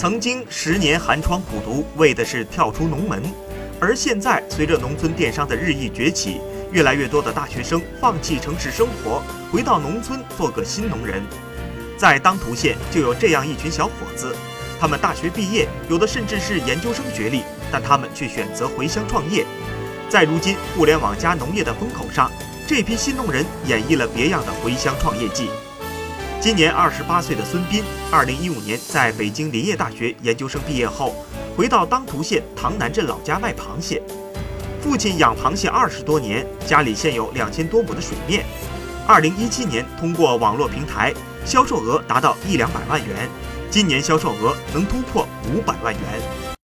曾经十年寒窗苦读，为的是跳出农门，而现在随着农村电商的日益崛起，越来越多的大学生放弃城市生活，回到农村做个新农人。在当涂县就有这样一群小伙子，他们大学毕业，有的甚至是研究生学历，但他们却选择回乡创业。在如今互联网加农业的风口上，这批新农人演绎了别样的回乡创业记。今年二十八岁的孙斌，二零一五年在北京林业大学研究生毕业后，回到当涂县塘南镇老家卖螃蟹。父亲养螃蟹二十多年，家里现有两千多亩的水面。二零一七年通过网络平台，销售额达到一两百万元，今年销售额能突破五百万元。